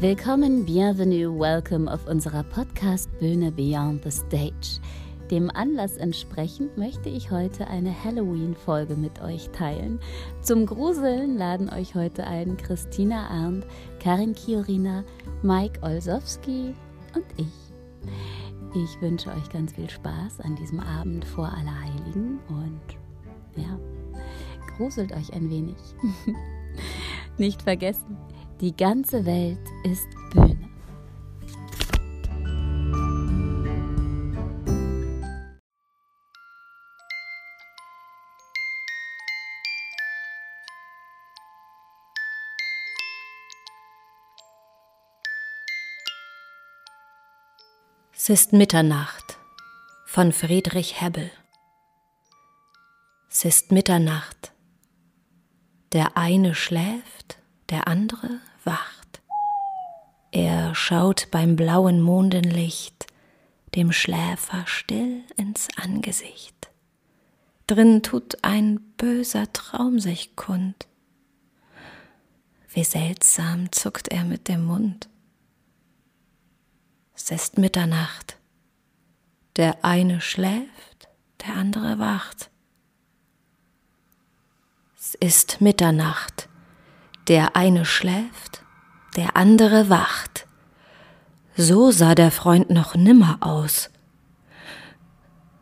Willkommen, bienvenue, welcome auf unserer Podcast-Bühne Beyond the Stage. Dem Anlass entsprechend möchte ich heute eine Halloween-Folge mit euch teilen. Zum Gruseln laden euch heute ein Christina Arndt, Karin Kiorina, Mike Olsowski und ich. Ich wünsche euch ganz viel Spaß an diesem Abend vor Allerheiligen und ja, gruselt euch ein wenig. Nicht vergessen, die ganze Welt ist Bühne. Es ist Mitternacht von Friedrich Hebbel. Es ist Mitternacht. Der eine schläft, der andere wacht. Er schaut beim blauen Mondenlicht dem Schläfer still ins Angesicht. Drin tut ein böser Traum sich kund. Wie seltsam zuckt er mit dem Mund. Es ist Mitternacht. Der eine schläft, der andere wacht. Es ist Mitternacht. Der eine schläft, der andere wacht. So sah der Freund noch nimmer aus.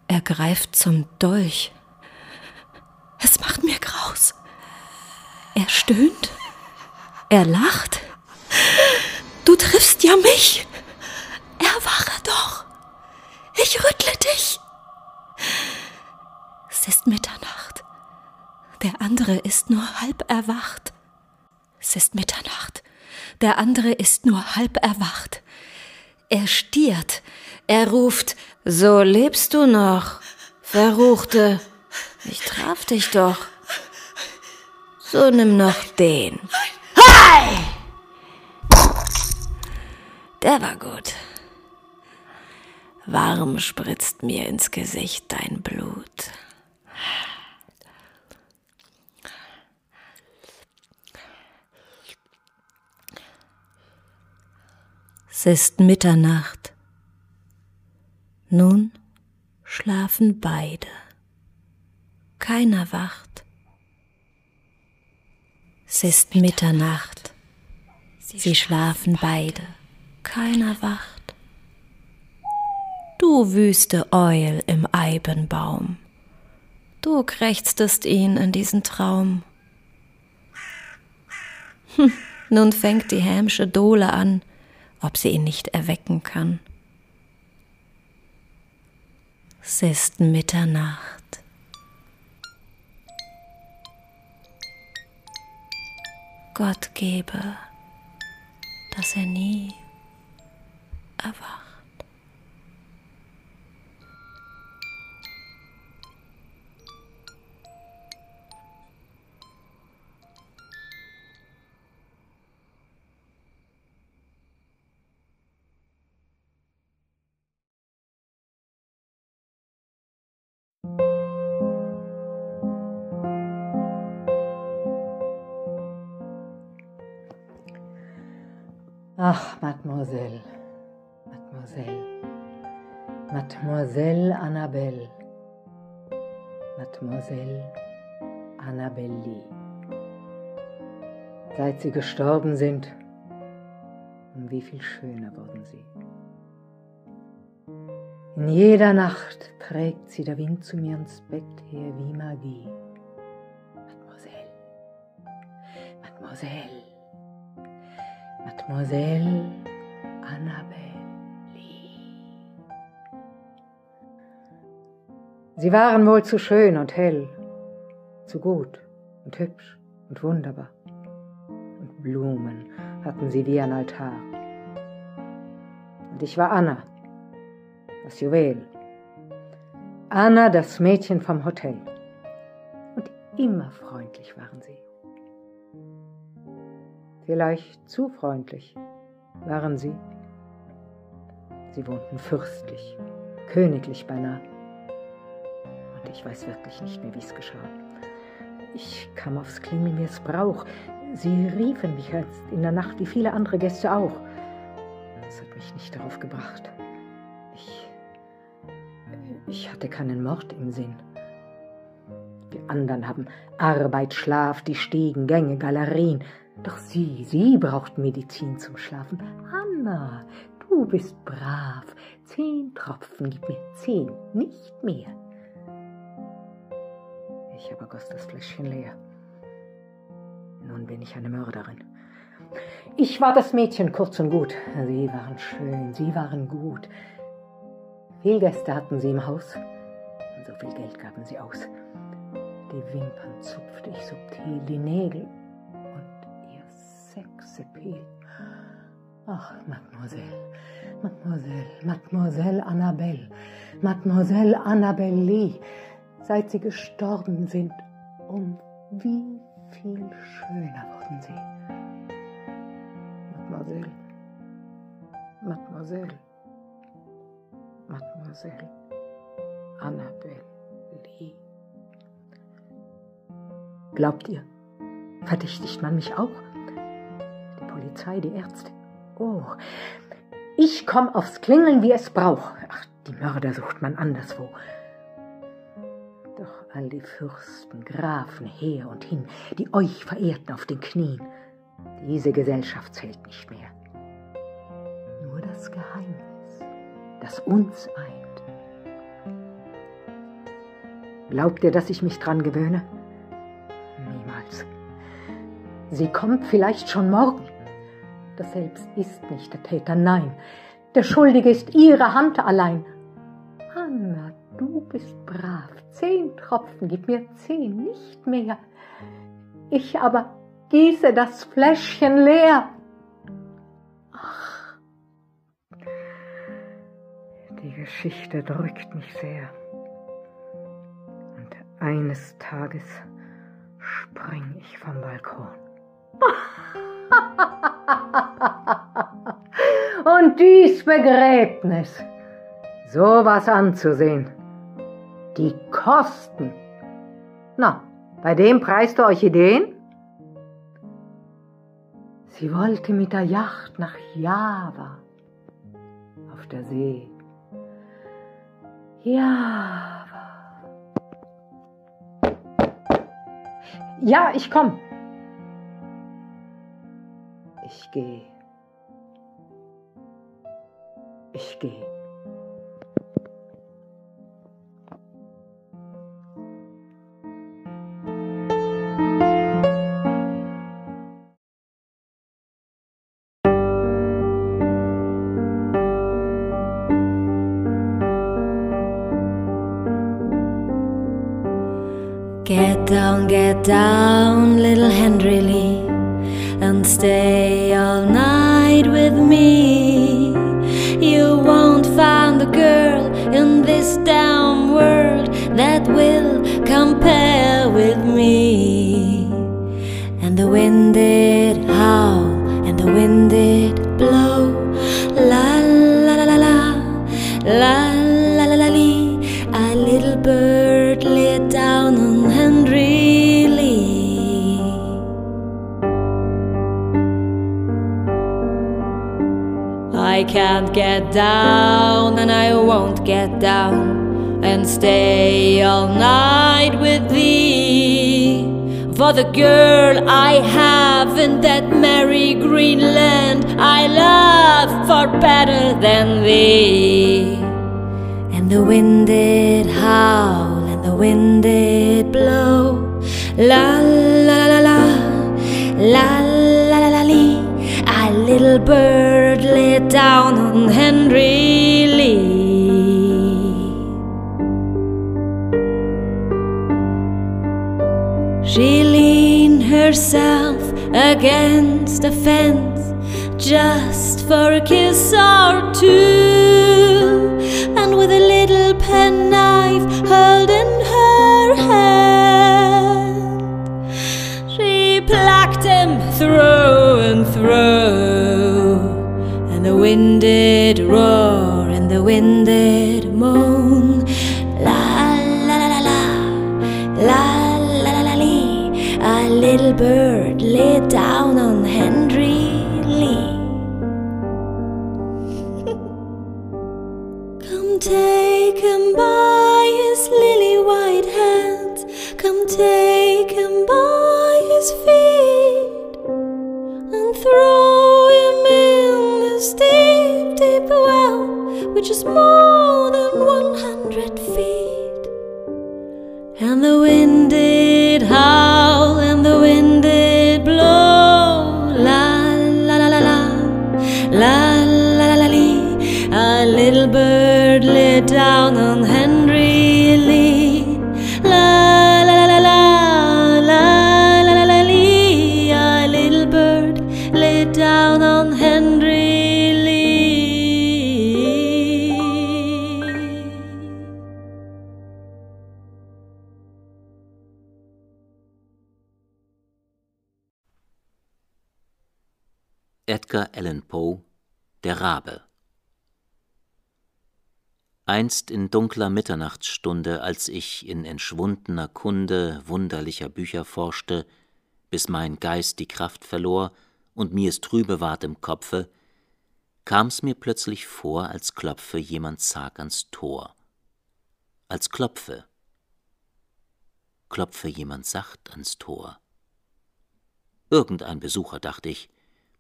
Er greift zum Dolch. Es macht mir graus. Er stöhnt. Er lacht. Du triffst ja mich. Erwache doch. Ich rüttle dich. Es ist Mitternacht. Der andere ist nur halb erwacht. Es ist Mitternacht. Der andere ist nur halb erwacht. Er stiert. Er ruft, so lebst du noch, Verruchte. Ich traf dich doch. So nimm noch den. Hi! Der war gut. Warm spritzt mir ins Gesicht dein Blut. Es ist Mitternacht. Nun schlafen beide. Keiner wacht. Es ist Mitternacht. Sie schlafen beide. Keiner wacht. Du wüste Eul im Eibenbaum. Du krächztest ihn in diesen Traum. Hm, nun fängt die hämsche Dole an, ob sie ihn nicht erwecken kann. Es ist Mitternacht. Gott gebe, dass er nie erwacht. Ach, Mademoiselle, Mademoiselle, Mademoiselle Annabelle, Mademoiselle Annabelle. Seit sie gestorben sind, um wie viel schöner wurden sie. In jeder Nacht trägt sie der Wind zu mir ins Bett her wie Magie. Mademoiselle, Mademoiselle. Mademoiselle Annabelle. Sie waren wohl zu schön und hell, zu gut und hübsch und wunderbar. Und Blumen hatten sie wie ein Altar. Und ich war Anna, das Juwel. Anna, das Mädchen vom Hotel. Und immer freundlich waren sie vielleicht zu freundlich waren sie. Sie wohnten fürstlich, königlich beinahe. Und ich weiß wirklich nicht mehr, wie es geschah. Ich kam aufs Klingen, wie es brauch. Sie riefen mich jetzt in der Nacht wie viele andere Gäste auch. Das hat mich nicht darauf gebracht. Ich. Ich hatte keinen Mord im Sinn. Die anderen haben Arbeit, Schlaf, die Stiegen, Gänge, Galerien. Doch sie, sie braucht Medizin zum Schlafen. Anna, du bist brav. Zehn Tropfen, gib mir zehn, nicht mehr. Ich aber goss das Fläschchen leer. Nun bin ich eine Mörderin. Ich war das Mädchen kurz und gut. Sie waren schön, sie waren gut. Viel Gäste hatten sie im Haus und so viel Geld gaben sie aus. Die Wimpern zupfte ich subtil, die Nägel Sexappeal. Ach, Mademoiselle, Mademoiselle, Mademoiselle Annabelle, Mademoiselle Annabelle Lee, seit sie gestorben sind, um wie viel schöner wurden sie. Mademoiselle, Mademoiselle, Mademoiselle Annabelle Lee. Glaubt ihr, verdächtigt man mich auch? Polizei, die Ärzte. Oh, ich komm aufs Klingeln, wie es braucht. Ach, die Mörder sucht man anderswo. Doch all die Fürsten, Grafen her und hin, die euch verehrten auf den Knien, diese Gesellschaft zählt nicht mehr. Nur das Geheimnis, das uns eint. Glaubt ihr, dass ich mich dran gewöhne? Niemals. Sie kommt vielleicht schon morgen. Das Selbst ist nicht der Täter, nein. Der Schuldige ist ihre Hand allein. Anna, du bist brav. Zehn Tropfen, gib mir zehn, nicht mehr. Ich aber gieße das Fläschchen leer. Ach, die Geschichte drückt mich sehr. Und eines Tages spring ich vom Balkon. Und dies Begräbnis, sowas anzusehen, die Kosten. Na, bei dem Preis der Orchideen? Sie wollte mit der Yacht nach Java auf der See. Java. Ja, ich komm. Ich gehe. Get down, get down, little Henry Lee, and stay in this damn world that will compare with me. And the wind did get down and I won't get down and stay all night with thee. For the girl I have in that merry green land I love far better than thee. And the wind did howl and the wind did blow. La la la la la, la la la la lee. A little bird lay down on Henry Lee. She leaned herself against a fence just for a kiss or two, and with a little penknife held in her hand, she plucked him through and through, wind did roar and the wind did moan. La la la la la, la la la la. A little bird just more. Der Rabe Einst in dunkler Mitternachtsstunde, als ich in entschwundener Kunde wunderlicher Bücher forschte, bis mein Geist die Kraft verlor und mir es trübe ward im Kopfe, kam's mir plötzlich vor, als klopfe jemand zag ans Tor. Als klopfe. Klopfe jemand sacht ans Tor. Irgendein Besucher, dachte ich,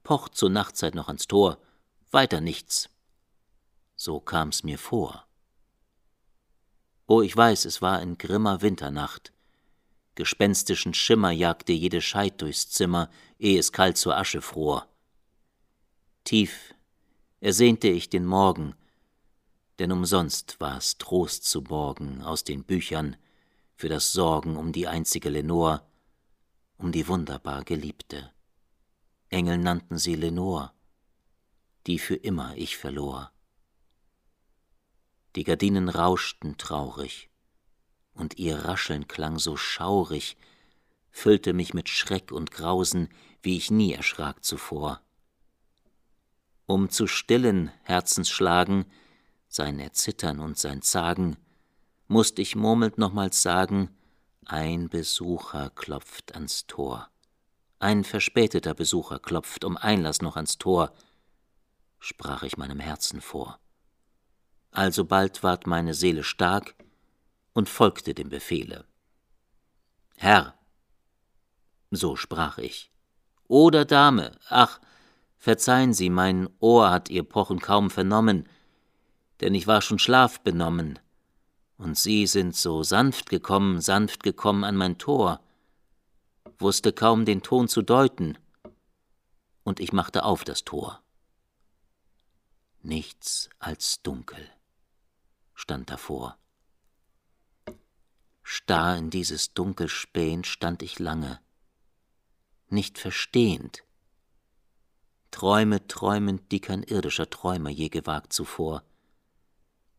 pocht zur Nachtzeit noch ans Tor, weiter nichts. So kam's mir vor. Oh, ich weiß, es war in grimmer Winternacht. Gespenstischen Schimmer jagte jede Scheit durchs Zimmer, ehe es kalt zur Asche fror. Tief ersehnte ich den Morgen, denn umsonst war's Trost zu borgen aus den Büchern für das Sorgen um die einzige Lenore, um die wunderbar Geliebte. Engel nannten sie Lenore, die für immer ich verlor. Die Gardinen rauschten traurig, und ihr Rascheln klang so schaurig, füllte mich mit Schreck und Grausen, wie ich nie erschrak zuvor. Um zu stillen Herzensschlagen, sein Erzittern und sein Zagen, musst ich murmelnd nochmals sagen, ein Besucher klopft ans Tor. Ein verspäteter Besucher klopft um Einlass noch ans Tor, sprach ich meinem Herzen vor. Alsobald ward meine Seele stark und folgte dem Befehle. Herr, so sprach ich, oder Dame, ach, verzeihen Sie, mein Ohr hat Ihr Pochen kaum vernommen, denn ich war schon schlafbenommen, und Sie sind so sanft gekommen, sanft gekommen an mein Tor, wusste kaum den Ton zu deuten, und ich machte auf das Tor. Nichts als dunkel stand davor. Starr in dieses Dunkel spähend stand ich lange, nicht verstehend, Träume träumend, die kein irdischer Träumer je gewagt zuvor.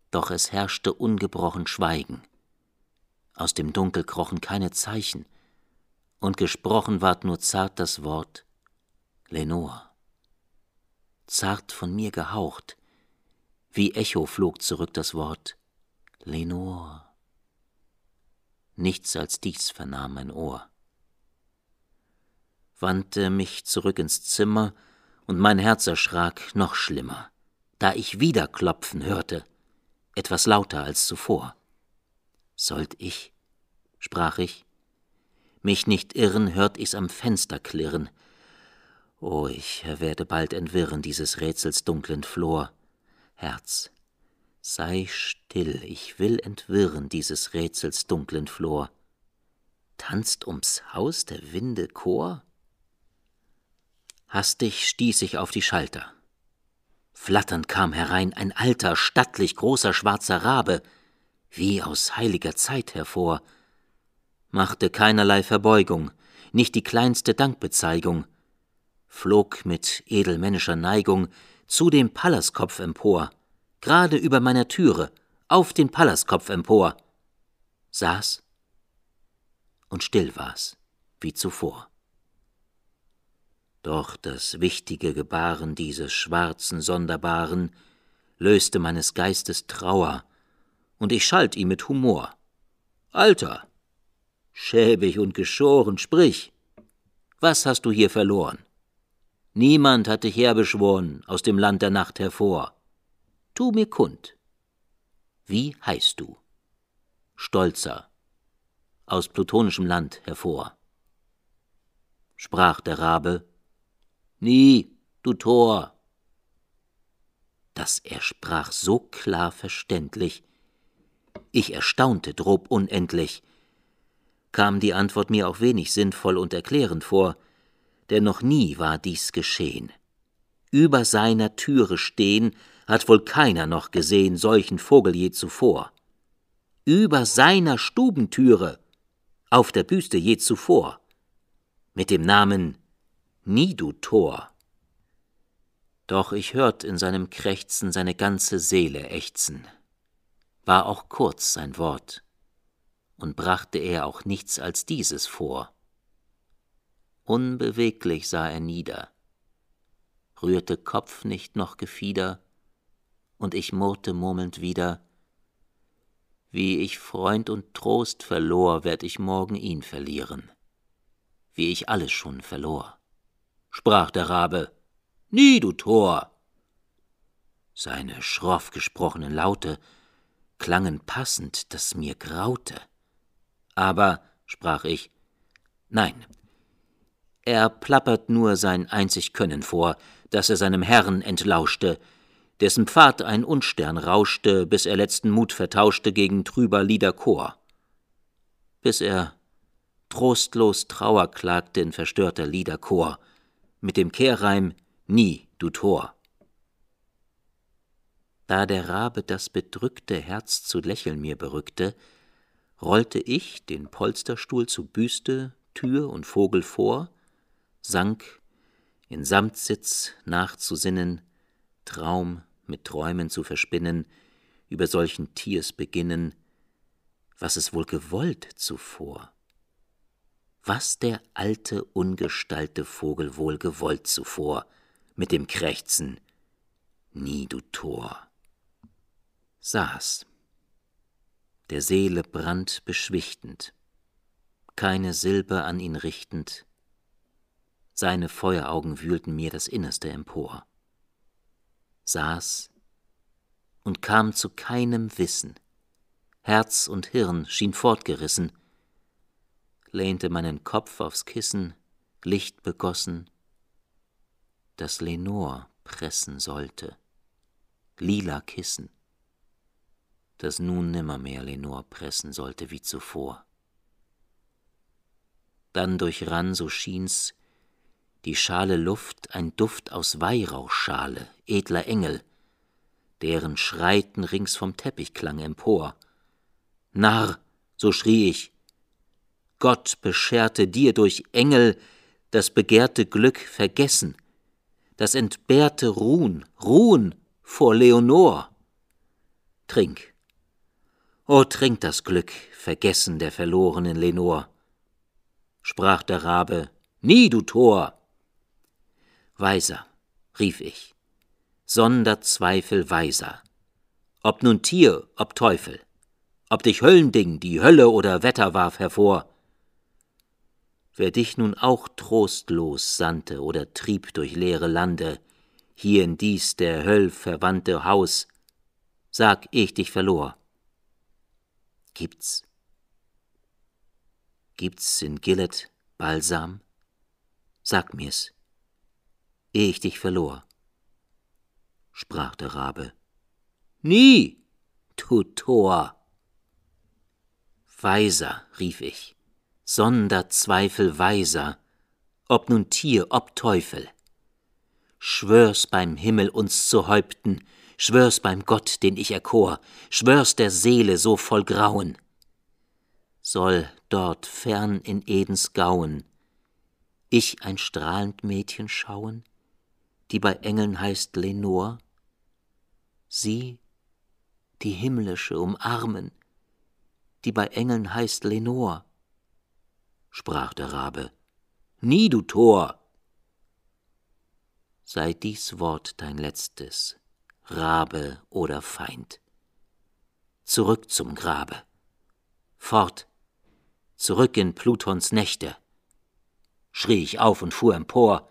Doch es herrschte ungebrochen Schweigen. Aus dem Dunkel krochen keine Zeichen, und gesprochen ward nur zart das Wort Lenore. Zart von mir gehaucht, wie Echo flog zurück das Wort Lenore. Nichts als dies vernahm mein Ohr. Wandte mich zurück ins Zimmer, und mein Herz erschrak noch schlimmer, da ich wieder klopfen hörte, etwas lauter als zuvor. Sollt ich, sprach ich, mich nicht irren, hört ich's am Fenster klirren. O, ich werde bald entwirren dieses Rätsels dunklen Flor. Herz, sei still, ich will entwirren dieses Rätsels dunklen Flor. Tanzt ums Haus der Winde Chor? Hastig stieß ich auf die Schalter. Flatternd kam herein ein alter, stattlich großer schwarzer Rabe, wie aus heiliger Zeit hervor, machte keinerlei Verbeugung, nicht die kleinste Dankbezeigung, flog mit edelmännischer Neigung zu dem Pallaskopf empor, gerade über meiner Türe, auf den Pallaskopf empor, saß und still war's, wie zuvor. Doch das wichtige Gebaren dieses schwarzen Sonderbaren löste meines Geistes Trauer, und ich schalt ihm mit Humor. Alter, schäbig und geschoren, sprich, was hast du hier verloren? Niemand hat dich herbeschworen aus dem Land der Nacht hervor. Tu mir kund. Wie heißt du? Stolzer, aus plutonischem Land hervor. Sprach der Rabe, Nie, du Tor. dass er sprach so klar verständlich. Ich erstaunte drob unendlich. Kam die Antwort mir auch wenig sinnvoll und erklärend vor, denn noch nie war dies geschehen. Über seiner Türe stehen hat wohl keiner noch gesehen solchen Vogel je zuvor. Über seiner Stubentüre, auf der Büste je zuvor, mit dem Namen Nie du Tor. Doch ich hört in seinem Krächzen seine ganze Seele ächzen. War auch kurz sein Wort, und brachte er auch nichts als dieses vor. Unbeweglich sah er nieder, rührte Kopf nicht noch Gefieder, und ich murrte murmelnd wieder, wie ich Freund und Trost verlor, werd ich morgen ihn verlieren, wie ich alles schon verlor. Sprach der Rabe, Nie, du Tor! Seine schroff gesprochenen Laute klangen passend, dass mir graute. Aber, sprach ich, nein, er plappert nur sein einzig Können vor, dass er seinem Herrn entlauschte, dessen Pfad ein Unstern rauschte, bis er letzten Mut vertauschte gegen trüber Liederchor. Bis er trostlos Trauer klagte in verstörter Liederchor, mit dem Kehrreim nie, du Tor. Da der Rabe das bedrückte Herz zu lächeln mir berückte, rollte ich den Polsterstuhl zu Büste, Tür und Vogel vor, sank in Samtsitz nachzusinnen, Traum mit Träumen zu verspinnen, über solchen Tiers beginnen, was es wohl gewollt zuvor was der alte ungestalte Vogel wohl gewollt zuvor, mit dem Krächzen Nie du Tor. Saß, der Seele Brand beschwichtend, keine Silbe an ihn richtend, seine Feueraugen wühlten mir das Innerste empor, saß und kam zu keinem Wissen, Herz und Hirn schien fortgerissen, lehnte meinen Kopf aufs Kissen, Licht begossen, das Lenor pressen sollte, lila Kissen, das nun nimmermehr Lenor pressen sollte wie zuvor. Dann durchrann, so schien's, die schale Luft ein Duft aus Weihrauchschale, edler Engel, deren Schreiten rings vom Teppich klang empor. Narr, so schrie ich, Gott bescherte dir durch Engel das begehrte Glück vergessen, das entbehrte Ruhn, Ruhn vor Leonor. Trink, o trink das Glück, vergessen der verlorenen Lenor. Sprach der Rabe, nie, du Tor! Weiser, rief ich, sonder Zweifel weiser, ob nun Tier, ob Teufel, ob dich Höllending die Hölle oder Wetter warf hervor, Wer dich nun auch trostlos sandte oder trieb durch leere Lande, hier in dies der Höll verwandte Haus, sag ich dich verlor. Gibt's? Gibt's in Gillet Balsam? Sag mir's, ehe ich dich verlor. Sprach der Rabe. Nie, du Tor! Weiser, rief ich, sonder Zweifel weiser, ob nun Tier, ob Teufel. Schwör's beim Himmel uns zu Häupten, schwör's beim Gott, den ich erkor, schwör's der Seele so voll Grauen. Soll dort fern in Edens Gauen ich ein strahlend Mädchen schauen, die bei Engeln heißt Lenor? Sie, die himmlische umarmen, die bei Engeln heißt Lenor sprach der Rabe. Nie, du Tor! Sei dies Wort dein letztes, Rabe oder Feind. Zurück zum Grabe. Fort, zurück in Plutons Nächte. Schrie ich auf und fuhr empor.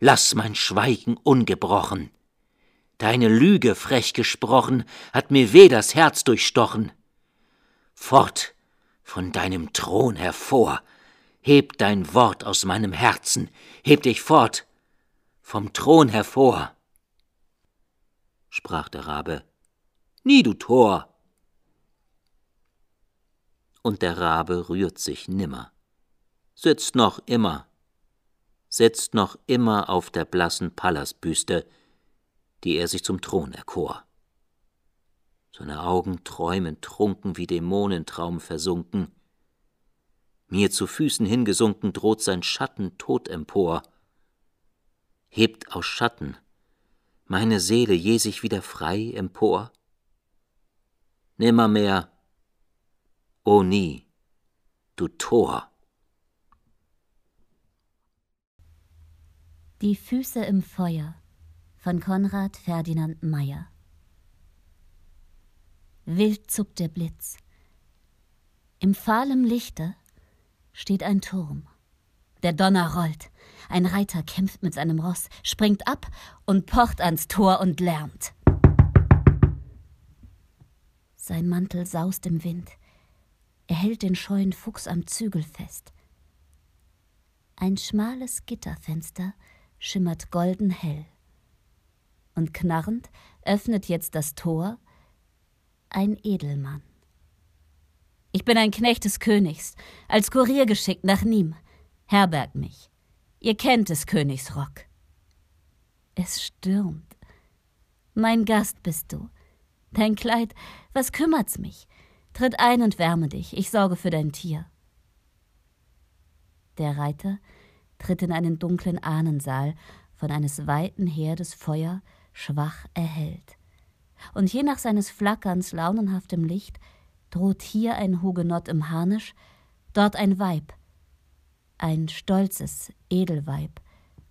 Lass mein Schweigen ungebrochen. Deine Lüge frech gesprochen hat mir weh das Herz durchstochen. Fort von deinem Thron hervor, heb dein Wort aus meinem Herzen, heb dich fort, vom Thron hervor. sprach der Rabe. Nie, du Tor! Und der Rabe rührt sich nimmer, sitzt noch immer, sitzt noch immer auf der blassen Pallasbüste, die er sich zum Thron erkor. Seine Augen träumen trunken wie Dämonentraum versunken. Mir zu Füßen hingesunken droht sein Schatten tot empor. Hebt aus Schatten meine Seele je sich wieder frei empor? Nimmermehr, o oh nie, du Tor. Die Füße im Feuer von Konrad Ferdinand Meyer Wild zuckt der Blitz. Im fahlem Lichte steht ein Turm. Der Donner rollt. Ein Reiter kämpft mit seinem Ross, springt ab und pocht ans Tor und lärmt. Sein Mantel saust im Wind. Er hält den scheuen Fuchs am Zügel fest. Ein schmales Gitterfenster schimmert golden hell. Und knarrend öffnet jetzt das Tor ein Edelmann. Ich bin ein Knecht des Königs, als Kurier geschickt nach Nîmes. Herberg mich. Ihr kennt des Königs Rock. Es stürmt. Mein Gast bist du. Dein Kleid, was kümmert's mich? Tritt ein und wärme dich, ich sorge für dein Tier. Der Reiter tritt in einen dunklen Ahnensaal, von eines weiten Herdes Feuer schwach erhellt und je nach seines Flackerns launenhaftem Licht droht hier ein Hugenott im Harnisch, dort ein Weib, ein stolzes Edelweib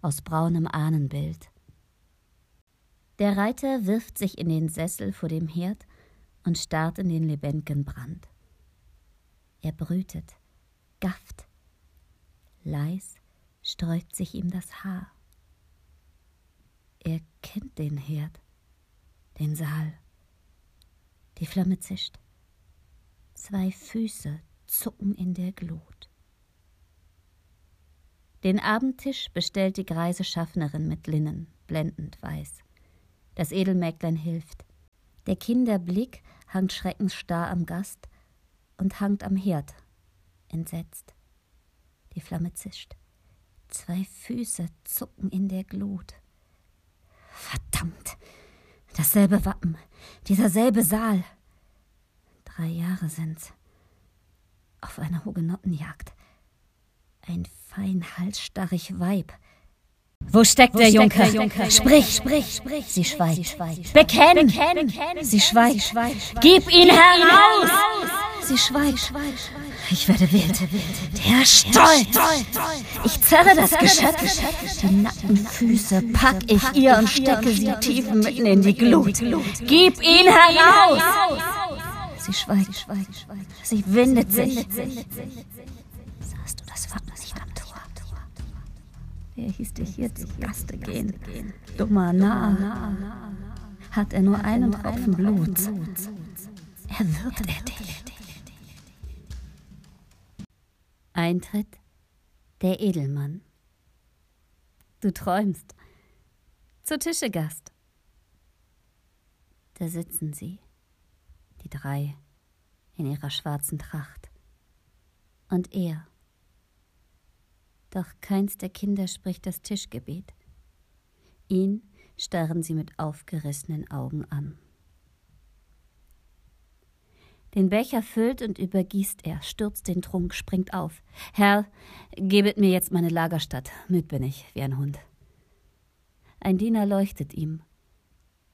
aus braunem Ahnenbild. Der Reiter wirft sich in den Sessel vor dem Herd und starrt in den lebendigen Brand. Er brütet, gafft, leis sträubt sich ihm das Haar. Er kennt den Herd den Saal. Die Flamme zischt. Zwei Füße zucken in der Glut. Den Abendtisch bestellt die greise Schaffnerin mit Linnen, blendend weiß. Das Edelmägdlein hilft. Der Kinderblick hangt schreckensstarr am Gast und hangt am Herd, entsetzt. Die Flamme zischt. Zwei Füße zucken in der Glut. Verdammt! Dasselbe Wappen, dieser selbe Saal. Drei Jahre sind's. Auf einer Hugenottenjagd. Ein fein halsstarrig Weib. Wo steckt, Wo der, steckt Junker? der Junker? Sprich, sprich, sprich. Sie schweigt. schweigt. Bekenn. Bekenn. Sie schweigt. Gib ihn heraus. Sie schweigt. Ich werde wild. Der Stolz. Ich zerre das Geschöpf. Die nackten Füße pack ich ihr und stecke sie tief mitten in die Glut. Gib ihn heraus. Sie schweigt. Sie windet sich. Sahst du das nicht am Tor? Wer hieß dich hier zu Gaste gehen? Dummer Narr. Hat er nur einen Tropfen Blut? Erwürgt er dich? Eintritt der Edelmann. Du träumst. Zu Tische, Gast. Da sitzen sie, die drei, in ihrer schwarzen Tracht. Und er. Doch keins der Kinder spricht das Tischgebet. Ihn starren sie mit aufgerissenen Augen an. Den Becher füllt und übergießt er, stürzt den Trunk, springt auf. Herr, gebet mir jetzt meine Lagerstatt, müd bin ich, wie ein Hund. Ein Diener leuchtet ihm.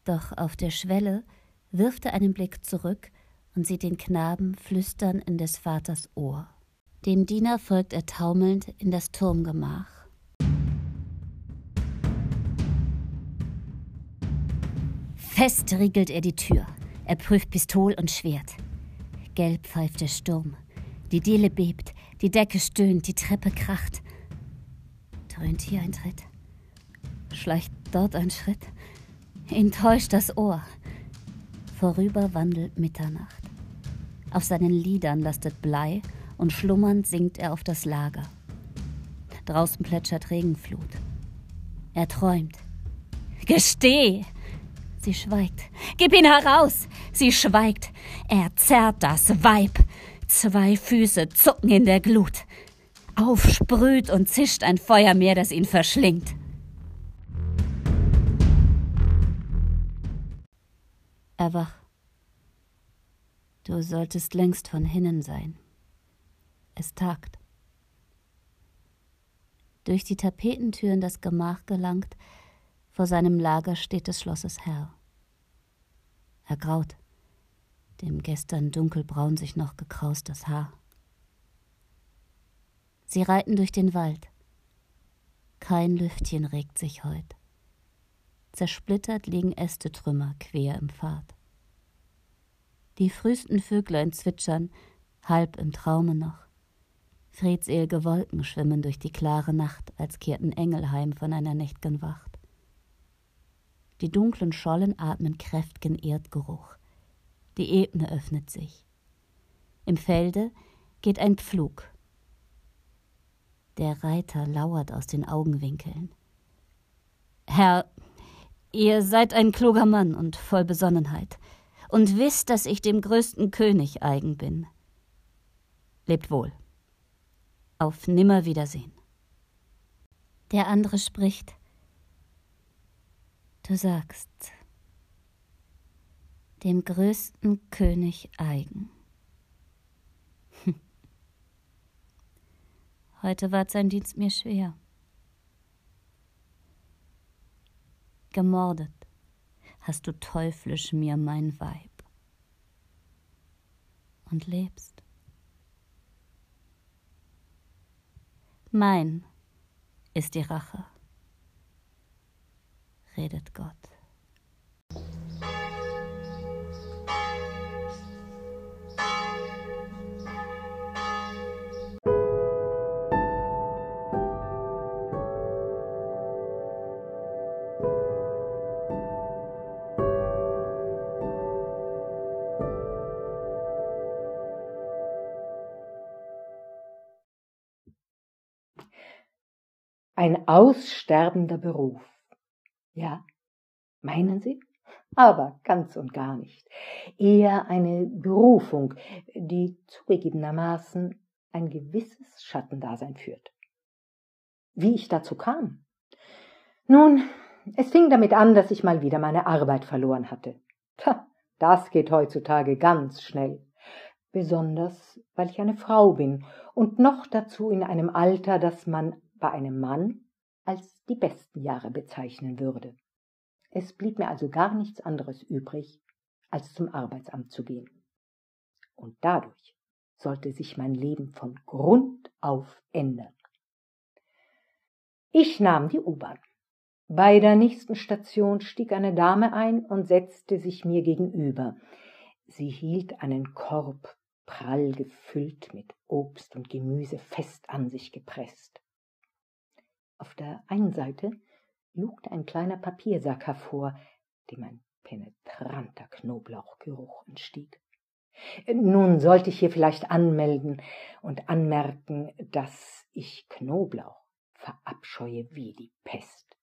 Doch auf der Schwelle wirft er einen Blick zurück und sieht den Knaben flüstern in des Vaters Ohr. Dem Diener folgt er taumelnd in das Turmgemach. Fest riegelt er die Tür. Er prüft Pistol und Schwert. Gelb pfeift der Sturm. Die Diele bebt, die Decke stöhnt, die Treppe kracht. Dröhnt hier ein Tritt. Schleicht dort ein Schritt. Ihn täuscht das Ohr. Vorüber wandelt Mitternacht. Auf seinen Lidern lastet Blei und schlummernd sinkt er auf das Lager. Draußen plätschert Regenflut. Er träumt. Gesteh! Sie schweigt. Gib ihn heraus! Sie schweigt. Er zerrt das Weib. Zwei Füße zucken in der Glut. Aufsprüht und zischt ein Feuermeer, das ihn verschlingt. Erwach. Du solltest längst von hinnen sein. Es tagt. Durch die Tapetentür in das Gemach gelangt, vor seinem Lager steht des Schlosses Herr. Er graut, dem gestern dunkelbraun sich noch gekraust das Haar. Sie reiten durch den Wald. Kein Lüftchen regt sich heut. Zersplittert liegen Ästetrümmer quer im Pfad. Die frühesten Vöglein zwitschern, halb im Traume noch. Fredselge Wolken schwimmen durch die klare Nacht, als kehrten Engel heim von einer nächt'gen Wacht. Die dunklen Schollen atmen kräft'gen Erdgeruch. Die Ebene öffnet sich. Im Felde geht ein Pflug. Der Reiter lauert aus den Augenwinkeln. Herr, ihr seid ein kluger Mann und voll Besonnenheit und wisst, dass ich dem größten König eigen bin. Lebt wohl. Auf Nimmerwiedersehen. Der andere spricht. Du sagst, dem größten König eigen. Heute ward sein Dienst mir schwer. Gemordet hast du teuflisch mir mein Weib. Und lebst. Mein ist die Rache, redet Gott. Ein aussterbender Beruf. Ja, meinen Sie? Aber ganz und gar nicht. Eher eine Berufung, die zugegebenermaßen ein gewisses Schattendasein führt. Wie ich dazu kam? Nun, es fing damit an, dass ich mal wieder meine Arbeit verloren hatte. Tja, das geht heutzutage ganz schnell. Besonders, weil ich eine Frau bin und noch dazu in einem Alter, das man bei einem Mann als die besten Jahre bezeichnen würde. Es blieb mir also gar nichts anderes übrig, als zum Arbeitsamt zu gehen. Und dadurch sollte sich mein Leben von Grund auf ändern. Ich nahm die U-Bahn. Bei der nächsten Station stieg eine Dame ein und setzte sich mir gegenüber. Sie hielt einen Korb prall gefüllt mit Obst und Gemüse fest an sich gepresst. Auf der einen Seite lugte ein kleiner Papiersack hervor, dem ein penetranter Knoblauchgeruch entstieg. Nun sollte ich hier vielleicht anmelden und anmerken, dass ich Knoblauch verabscheue wie die Pest.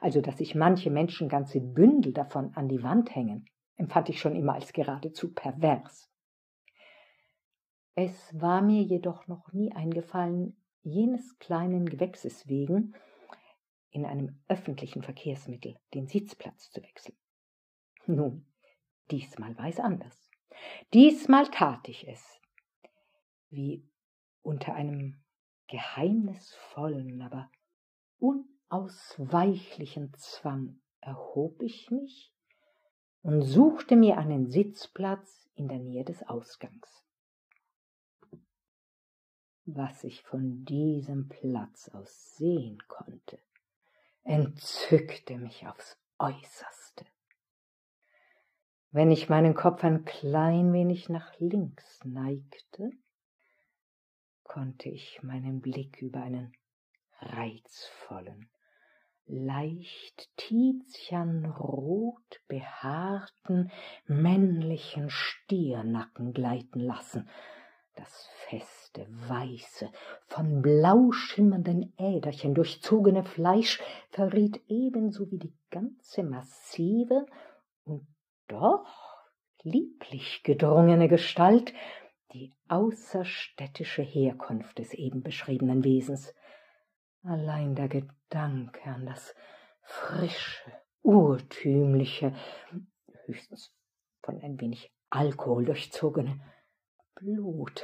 Also, dass sich manche Menschen ganze Bündel davon an die Wand hängen, empfand ich schon immer als geradezu pervers. Es war mir jedoch noch nie eingefallen, jenes kleinen Gewächses wegen in einem öffentlichen Verkehrsmittel den Sitzplatz zu wechseln. Nun, diesmal war es anders. Diesmal tat ich es. Wie unter einem geheimnisvollen, aber unausweichlichen Zwang erhob ich mich und suchte mir einen Sitzplatz in der Nähe des Ausgangs was ich von diesem Platz aus sehen konnte, entzückte mich aufs äußerste. Wenn ich meinen Kopf ein klein wenig nach links neigte, konnte ich meinen Blick über einen reizvollen, leicht tizianrot behaarten männlichen Stiernacken gleiten lassen, das feste, weiße, von blau schimmernden Äderchen durchzogene Fleisch verriet ebenso wie die ganze massive doch lieblich gedrungene Gestalt, die außerstädtische Herkunft des eben beschriebenen Wesens. Allein der Gedanke an das frische, urtümliche, höchstens von ein wenig Alkohol durchzogene Blut,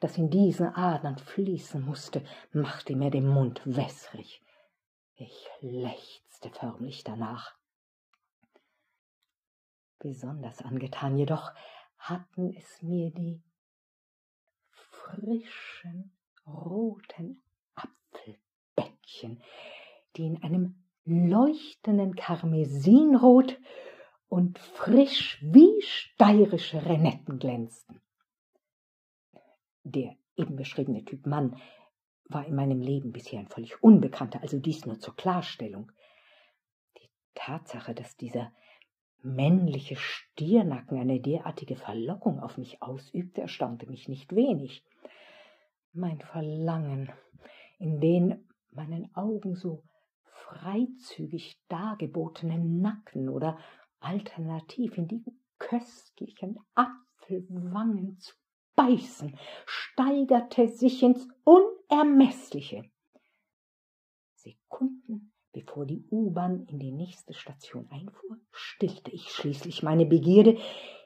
das in diesen Adern fließen musste, machte mir den Mund wässrig. Ich lechzte förmlich danach. Besonders angetan jedoch hatten es mir die frischen roten Apfelbäckchen, die in einem leuchtenden Karmesinrot und frisch wie steirische Renetten glänzten. Der eben beschriebene Typ Mann war in meinem Leben bisher ein völlig Unbekannter, also dies nur zur Klarstellung. Die Tatsache, dass dieser männliche Stiernacken eine derartige Verlockung auf mich ausübte, erstaunte mich nicht wenig. Mein Verlangen, in den meinen Augen so freizügig dargebotenen Nacken oder alternativ in die köstlichen Apfelwangen zu beißen, steigerte sich ins Unermessliche. Sekunden bevor die U-Bahn in die nächste Station einfuhr, stillte ich schließlich meine Begierde,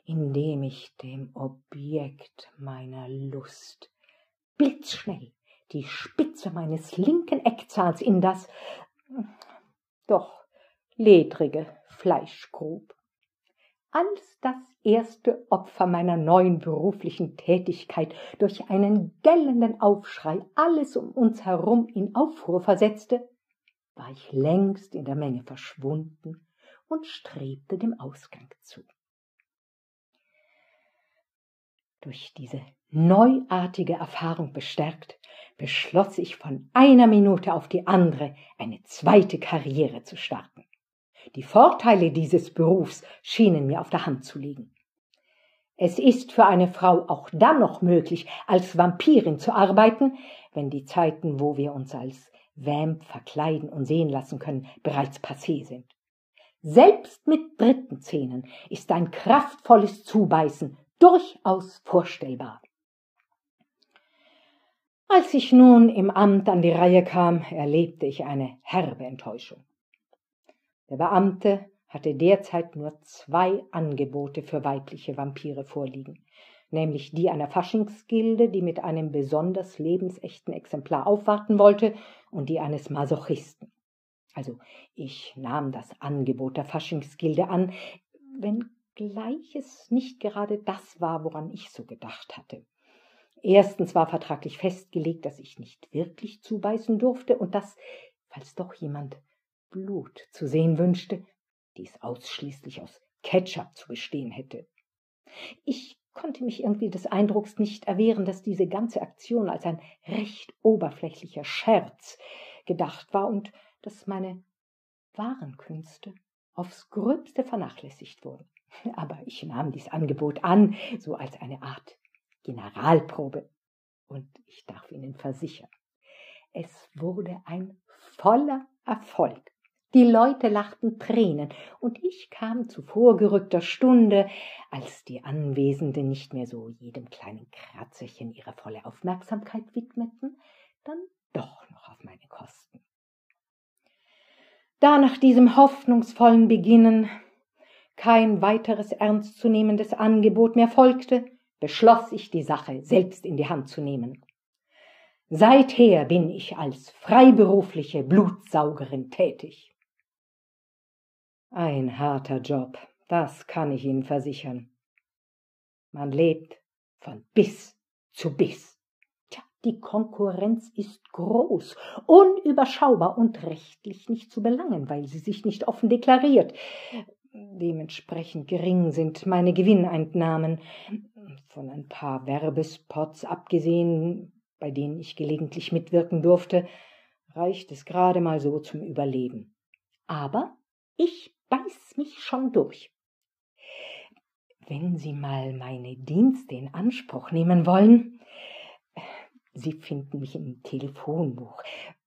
indem ich dem Objekt meiner Lust blitzschnell die Spitze meines linken Eckzahns in das doch ledrige Fleisch grub. Als das erste Opfer meiner neuen beruflichen Tätigkeit durch einen gellenden Aufschrei alles um uns herum in Aufruhr versetzte, war ich längst in der Menge verschwunden und strebte dem Ausgang zu. Durch diese neuartige Erfahrung bestärkt, beschloss ich von einer Minute auf die andere eine zweite Karriere zu starten. Die Vorteile dieses Berufs schienen mir auf der Hand zu liegen. Es ist für eine Frau auch dann noch möglich, als Vampirin zu arbeiten, wenn die Zeiten, wo wir uns als Vamp verkleiden und sehen lassen können, bereits passé sind. Selbst mit dritten Zähnen ist ein kraftvolles Zubeißen durchaus vorstellbar. Als ich nun im Amt an die Reihe kam, erlebte ich eine herbe Enttäuschung. Der Beamte hatte derzeit nur zwei Angebote für weibliche Vampire vorliegen nämlich die einer Faschingsgilde, die mit einem besonders lebensechten Exemplar aufwarten wollte, und die eines Masochisten. Also ich nahm das Angebot der Faschingsgilde an, wenngleich es nicht gerade das war, woran ich so gedacht hatte. Erstens war vertraglich festgelegt, dass ich nicht wirklich zubeißen durfte und dass, falls doch jemand Blut zu sehen wünschte, dies ausschließlich aus Ketchup zu bestehen hätte. Ich konnte mich irgendwie des Eindrucks nicht erwehren, dass diese ganze Aktion als ein recht oberflächlicher Scherz gedacht war und dass meine wahren Künste aufs gröbste vernachlässigt wurden. Aber ich nahm dies Angebot an, so als eine Art Generalprobe. Und ich darf Ihnen versichern, es wurde ein voller Erfolg. Die Leute lachten Tränen, und ich kam zu vorgerückter Stunde, als die Anwesenden nicht mehr so jedem kleinen Kratzerchen ihre volle Aufmerksamkeit widmeten, dann doch noch auf meine Kosten. Da nach diesem hoffnungsvollen Beginnen kein weiteres ernstzunehmendes Angebot mehr folgte, beschloss ich, die Sache selbst in die Hand zu nehmen. Seither bin ich als freiberufliche Blutsaugerin tätig. Ein harter Job, das kann ich Ihnen versichern. Man lebt von Biss zu Biss. Tja, die Konkurrenz ist groß, unüberschaubar und rechtlich nicht zu belangen, weil sie sich nicht offen deklariert. Dementsprechend gering sind meine Gewinneinnahmen, von ein paar Werbespots abgesehen, bei denen ich gelegentlich mitwirken durfte, reicht es gerade mal so zum Überleben. Aber ich beiß mich schon durch. Wenn Sie mal meine Dienste in Anspruch nehmen wollen, Sie finden mich im Telefonbuch.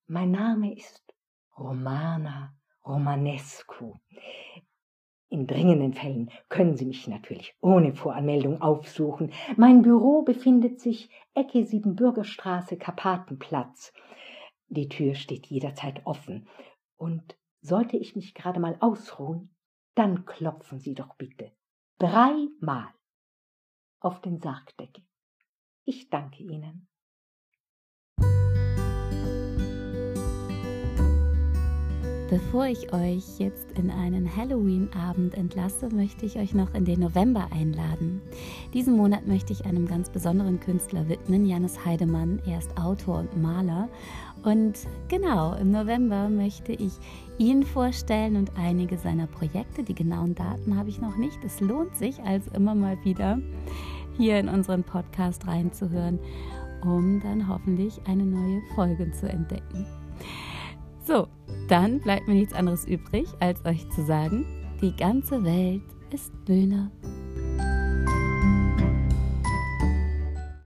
Mein Name ist Romana Romanescu. In dringenden Fällen können Sie mich natürlich ohne Voranmeldung aufsuchen. Mein Büro befindet sich Ecke Siebenbürgerstraße, Karpatenplatz. Die Tür steht jederzeit offen. Und sollte ich mich gerade mal ausruhen, dann klopfen Sie doch bitte dreimal auf den Sargdeckel. Ich danke Ihnen. Bevor ich euch jetzt in einen Halloween-Abend entlasse, möchte ich euch noch in den November einladen. Diesen Monat möchte ich einem ganz besonderen Künstler widmen, Janis Heidemann. Er ist Autor und Maler. Und genau, im November möchte ich ihn vorstellen und einige seiner Projekte. Die genauen Daten habe ich noch nicht. Es lohnt sich also immer mal wieder hier in unseren Podcast reinzuhören, um dann hoffentlich eine neue Folge zu entdecken. So, dann bleibt mir nichts anderes übrig, als euch zu sagen, die ganze Welt ist Böhner